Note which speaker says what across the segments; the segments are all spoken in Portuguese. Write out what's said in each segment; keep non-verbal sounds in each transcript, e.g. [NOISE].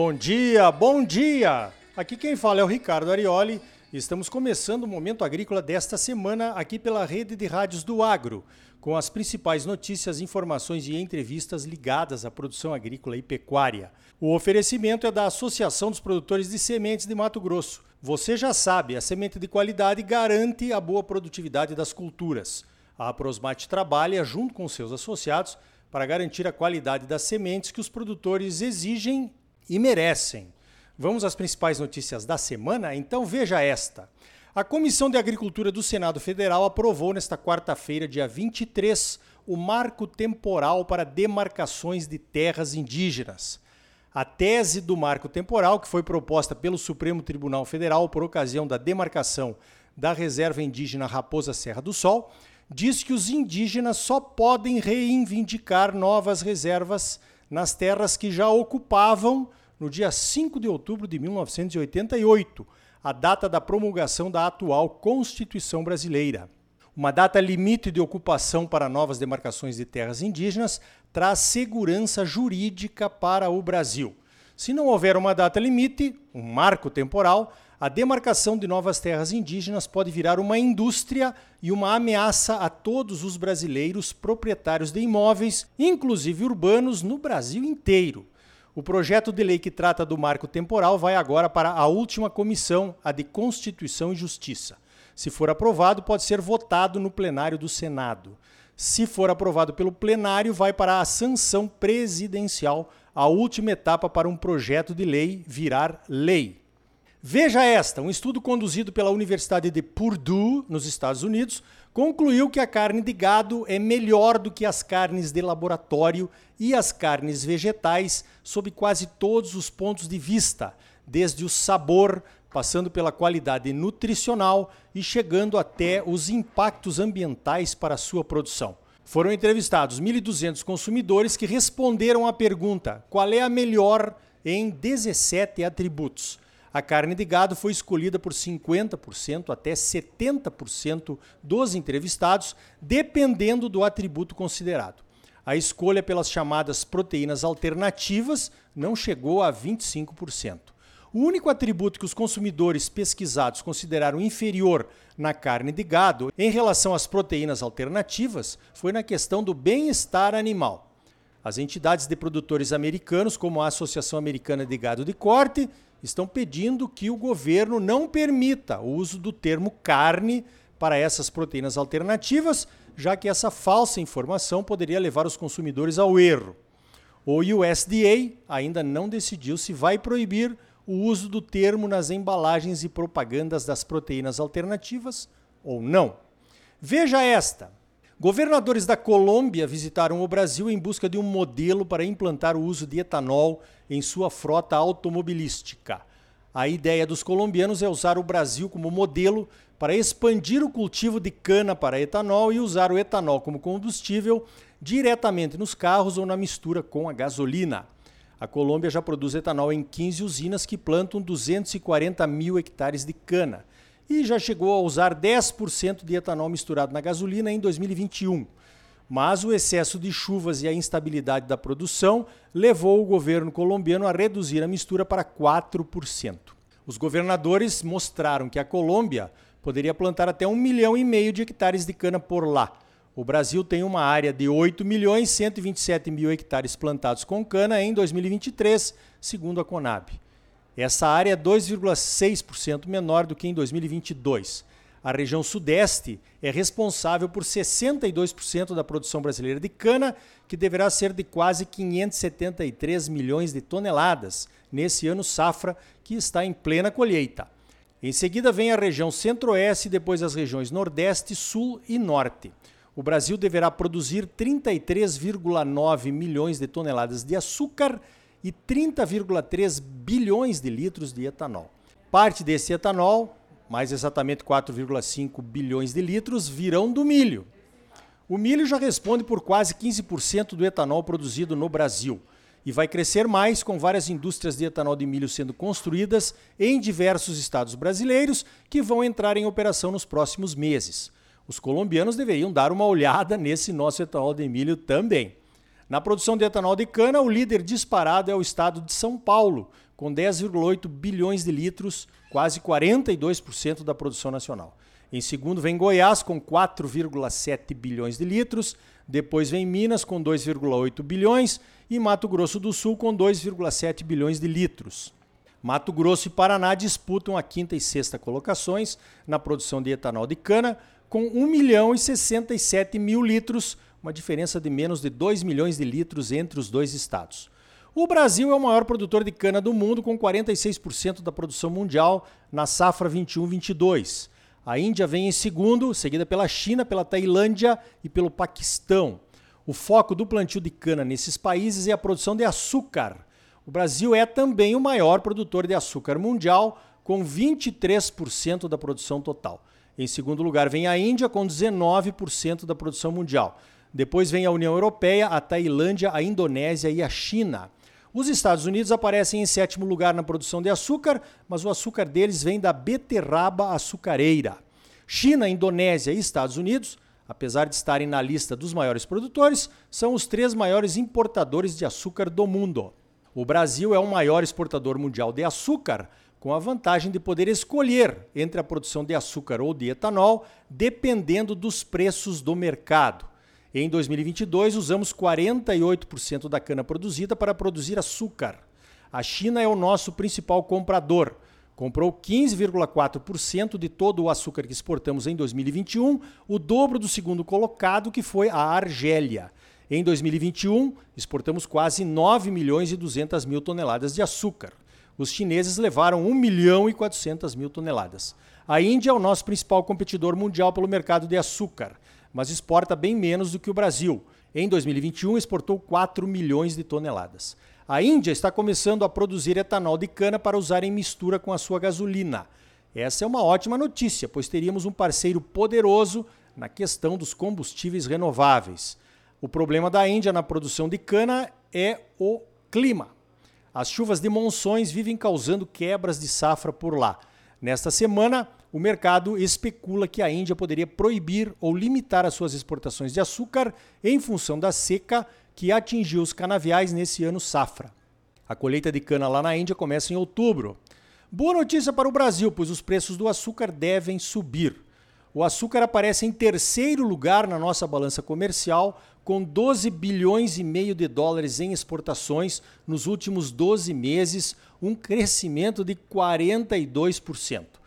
Speaker 1: Bom dia, bom dia! Aqui quem fala é o Ricardo Arioli. Estamos começando o Momento Agrícola desta semana aqui pela rede de rádios do Agro, com as principais notícias, informações e entrevistas ligadas à produção agrícola e pecuária. O oferecimento é da Associação dos Produtores de Sementes de Mato Grosso. Você já sabe, a semente de qualidade garante a boa produtividade das culturas. A Prosmate trabalha junto com seus associados para garantir a qualidade das sementes que os produtores exigem e merecem. Vamos às principais notícias da semana? Então veja esta. A Comissão de Agricultura do Senado Federal aprovou nesta quarta-feira, dia 23, o marco temporal para demarcações de terras indígenas. A tese do marco temporal, que foi proposta pelo Supremo Tribunal Federal por ocasião da demarcação da reserva indígena Raposa Serra do Sol, diz que os indígenas só podem reivindicar novas reservas nas terras que já ocupavam no dia 5 de outubro de 1988, a data da promulgação da atual Constituição Brasileira. Uma data limite de ocupação para novas demarcações de terras indígenas traz segurança jurídica para o Brasil. Se não houver uma data limite, um marco temporal, a demarcação de novas terras indígenas pode virar uma indústria e uma ameaça a todos os brasileiros proprietários de imóveis, inclusive urbanos, no Brasil inteiro. O projeto de lei que trata do marco temporal vai agora para a última comissão, a de Constituição e Justiça. Se for aprovado, pode ser votado no plenário do Senado. Se for aprovado pelo plenário, vai para a sanção presidencial, a última etapa para um projeto de lei virar lei. Veja esta: um estudo conduzido pela Universidade de Purdue, nos Estados Unidos, concluiu que a carne de gado é melhor do que as carnes de laboratório e as carnes vegetais sob quase todos os pontos de vista, desde o sabor, passando pela qualidade nutricional e chegando até os impactos ambientais para sua produção. Foram entrevistados 1.200 consumidores que responderam à pergunta: qual é a melhor em 17 atributos? A carne de gado foi escolhida por 50% até 70% dos entrevistados, dependendo do atributo considerado. A escolha pelas chamadas proteínas alternativas não chegou a 25%. O único atributo que os consumidores pesquisados consideraram inferior na carne de gado em relação às proteínas alternativas foi na questão do bem-estar animal. As entidades de produtores americanos, como a Associação Americana de Gado de Corte, estão pedindo que o governo não permita o uso do termo carne para essas proteínas alternativas, já que essa falsa informação poderia levar os consumidores ao erro. O USDA ainda não decidiu se vai proibir o uso do termo nas embalagens e propagandas das proteínas alternativas ou não. Veja esta: Governadores da Colômbia visitaram o Brasil em busca de um modelo para implantar o uso de etanol em sua frota automobilística. A ideia dos colombianos é usar o Brasil como modelo para expandir o cultivo de cana para etanol e usar o etanol como combustível diretamente nos carros ou na mistura com a gasolina. A Colômbia já produz etanol em 15 usinas que plantam 240 mil hectares de cana e já chegou a usar 10% de etanol misturado na gasolina em 2021. Mas o excesso de chuvas e a instabilidade da produção levou o governo colombiano a reduzir a mistura para 4%. Os governadores mostraram que a Colômbia poderia plantar até 1 milhão e meio de hectares de cana por lá. O Brasil tem uma área de 8 milhões 127 mil hectares plantados com cana em 2023, segundo a Conab. Essa área é 2,6% menor do que em 2022. A região Sudeste é responsável por 62% da produção brasileira de cana, que deverá ser de quase 573 milhões de toneladas nesse ano safra, que está em plena colheita. Em seguida vem a região Centro-Oeste depois as regiões Nordeste, Sul e Norte. O Brasil deverá produzir 33,9 milhões de toneladas de açúcar e 30,3 bilhões de litros de etanol. Parte desse etanol, mais exatamente 4,5 bilhões de litros, virão do milho. O milho já responde por quase 15% do etanol produzido no Brasil e vai crescer mais com várias indústrias de etanol de milho sendo construídas em diversos estados brasileiros que vão entrar em operação nos próximos meses. Os colombianos deveriam dar uma olhada nesse nosso etanol de milho também. Na produção de etanol de cana, o líder disparado é o estado de São Paulo, com 10,8 bilhões de litros, quase 42% da produção nacional. Em segundo vem Goiás, com 4,7 bilhões de litros. Depois vem Minas, com 2,8 bilhões. E Mato Grosso do Sul, com 2,7 bilhões de litros. Mato Grosso e Paraná disputam a quinta e sexta colocações na produção de etanol de cana, com 1 milhão e 67 mil litros, uma diferença de menos de 2 milhões de litros entre os dois estados. O Brasil é o maior produtor de cana do mundo, com 46% da produção mundial na safra 21-22. A Índia vem em segundo, seguida pela China, pela Tailândia e pelo Paquistão. O foco do plantio de cana nesses países é a produção de açúcar. O Brasil é também o maior produtor de açúcar mundial, com 23% da produção total. Em segundo lugar vem a Índia, com 19% da produção mundial. Depois vem a União Europeia, a Tailândia, a Indonésia e a China. Os Estados Unidos aparecem em sétimo lugar na produção de açúcar, mas o açúcar deles vem da beterraba açucareira. China, Indonésia e Estados Unidos, apesar de estarem na lista dos maiores produtores, são os três maiores importadores de açúcar do mundo. O Brasil é o maior exportador mundial de açúcar, com a vantagem de poder escolher entre a produção de açúcar ou de etanol, dependendo dos preços do mercado. Em 2022, usamos 48% da cana produzida para produzir açúcar. A China é o nosso principal comprador. Comprou 15,4% de todo o açúcar que exportamos em 2021, o dobro do segundo colocado, que foi a Argélia. Em 2021, exportamos quase 9 milhões e 200 mil toneladas de açúcar. Os chineses levaram 1 milhão e 400 mil toneladas. A Índia é o nosso principal competidor mundial pelo mercado de açúcar, mas exporta bem menos do que o Brasil. Em 2021, exportou 4 milhões de toneladas. A Índia está começando a produzir etanol de cana para usar em mistura com a sua gasolina. Essa é uma ótima notícia, pois teríamos um parceiro poderoso na questão dos combustíveis renováveis. O problema da Índia na produção de cana é o clima. As chuvas de monções vivem causando quebras de safra por lá. Nesta semana, o mercado especula que a Índia poderia proibir ou limitar as suas exportações de açúcar em função da seca que atingiu os canaviais nesse ano safra. A colheita de cana lá na Índia começa em outubro. Boa notícia para o Brasil, pois os preços do açúcar devem subir. O açúcar aparece em terceiro lugar na nossa balança comercial, com 12 bilhões e meio de dólares em exportações nos últimos 12 meses, um crescimento de 42%.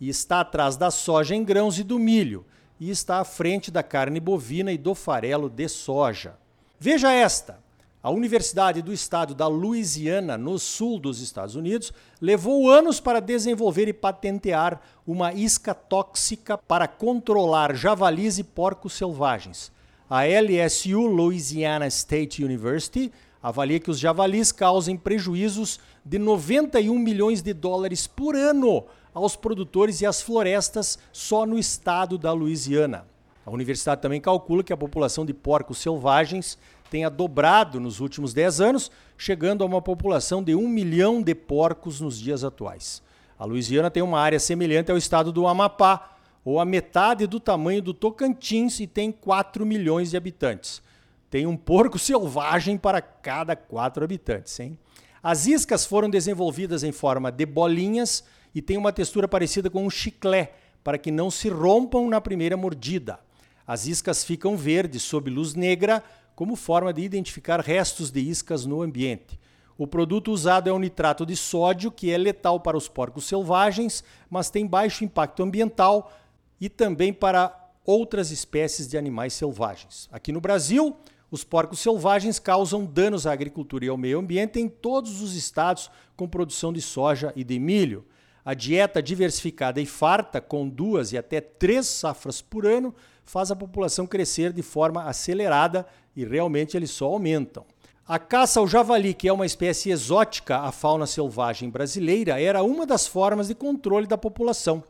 Speaker 1: E está atrás da soja em grãos e do milho, e está à frente da carne bovina e do farelo de soja. Veja esta: a Universidade do Estado da Louisiana, no sul dos Estados Unidos, levou anos para desenvolver e patentear uma isca tóxica para controlar javalis e porcos selvagens. A LSU, Louisiana State University, avalia que os javalis causem prejuízos de 91 milhões de dólares por ano aos produtores e às florestas só no estado da Louisiana. A universidade também calcula que a população de porcos selvagens tenha dobrado nos últimos 10 anos, chegando a uma população de 1 milhão de porcos nos dias atuais. A Louisiana tem uma área semelhante ao estado do Amapá, ou a metade do tamanho do Tocantins e tem 4 milhões de habitantes. Tem um porco selvagem para cada 4 habitantes. Hein? As iscas foram desenvolvidas em forma de bolinhas e têm uma textura parecida com um chiclé, para que não se rompam na primeira mordida. As iscas ficam verdes sob luz negra, como forma de identificar restos de iscas no ambiente. O produto usado é o nitrato de sódio, que é letal para os porcos selvagens, mas tem baixo impacto ambiental, e também para outras espécies de animais selvagens. Aqui no Brasil, os porcos selvagens causam danos à agricultura e ao meio ambiente em todos os estados com produção de soja e de milho. A dieta diversificada e farta, com duas e até três safras por ano, faz a população crescer de forma acelerada e realmente eles só aumentam. A caça ao javali, que é uma espécie exótica à fauna selvagem brasileira, era uma das formas de controle da população.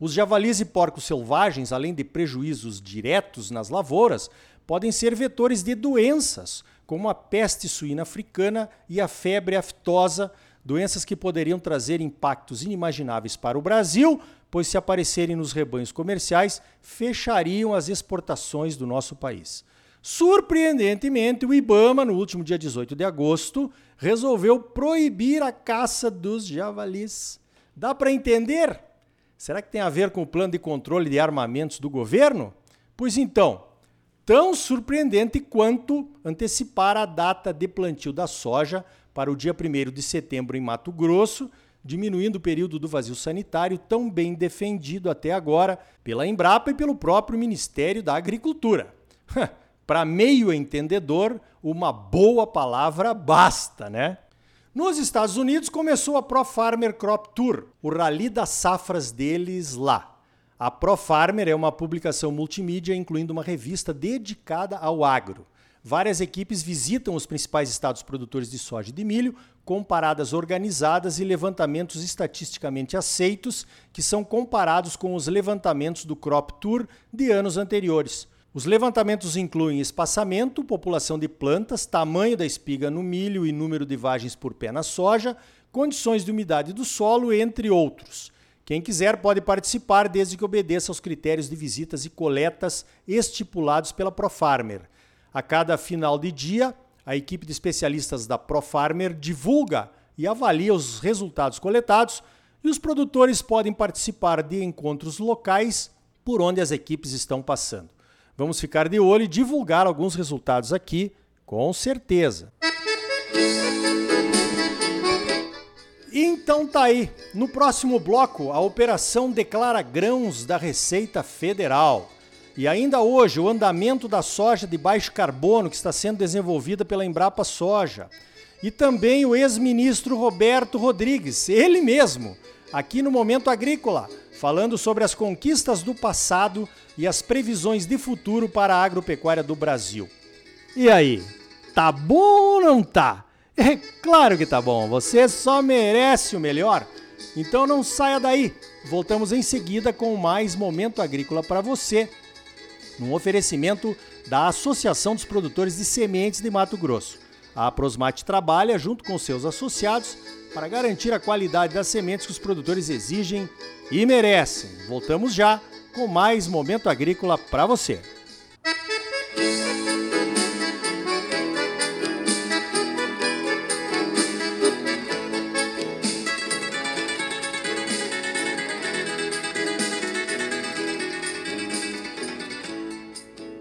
Speaker 1: Os javalis e porcos selvagens, além de prejuízos diretos nas lavouras, podem ser vetores de doenças, como a peste suína africana e a febre aftosa, doenças que poderiam trazer impactos inimagináveis para o Brasil, pois se aparecerem nos rebanhos comerciais, fechariam as exportações do nosso país. Surpreendentemente, o Ibama, no último dia 18 de agosto, resolveu proibir a caça dos javalis. Dá para entender? Será que tem a ver com o plano de controle de armamentos do governo? Pois então, tão surpreendente quanto antecipar a data de plantio da soja para o dia 1 de setembro em Mato Grosso, diminuindo o período do vazio sanitário tão bem defendido até agora pela Embrapa e pelo próprio Ministério da Agricultura. [LAUGHS] Para meio entendedor, uma boa palavra basta, né? Nos Estados Unidos começou a Pro Farmer Crop Tour, o rally das safras deles lá. A Pro Farmer é uma publicação multimídia incluindo uma revista dedicada ao agro. Várias equipes visitam os principais estados produtores de soja e de milho, com paradas organizadas e levantamentos estatisticamente aceitos, que são comparados com os levantamentos do Crop Tour de anos anteriores. Os levantamentos incluem espaçamento, população de plantas, tamanho da espiga no milho e número de vagens por pé na soja, condições de umidade do solo, entre outros. Quem quiser pode participar desde que obedeça aos critérios de visitas e coletas estipulados pela ProFarmer. A cada final de dia, a equipe de especialistas da ProFarmer divulga e avalia os resultados coletados e os produtores podem participar de encontros locais por onde as equipes estão passando. Vamos ficar de olho e divulgar alguns resultados aqui, com certeza. Então tá aí. No próximo bloco, a operação declara grãos da Receita Federal. E ainda hoje, o andamento da soja de baixo carbono que está sendo desenvolvida pela Embrapa Soja. E também o ex-ministro Roberto Rodrigues, ele mesmo, aqui no Momento Agrícola, falando sobre as conquistas do passado e as previsões de futuro para a agropecuária do Brasil. E aí, tá bom ou não tá? [LAUGHS] É claro que tá bom, você só merece o melhor. Então não saia daí. Voltamos em seguida com mais momento agrícola para você, num oferecimento da Associação dos Produtores de Sementes de Mato Grosso. A Prosmate trabalha junto com seus associados para garantir a qualidade das sementes que os produtores exigem e merecem. Voltamos já com mais momento agrícola para você.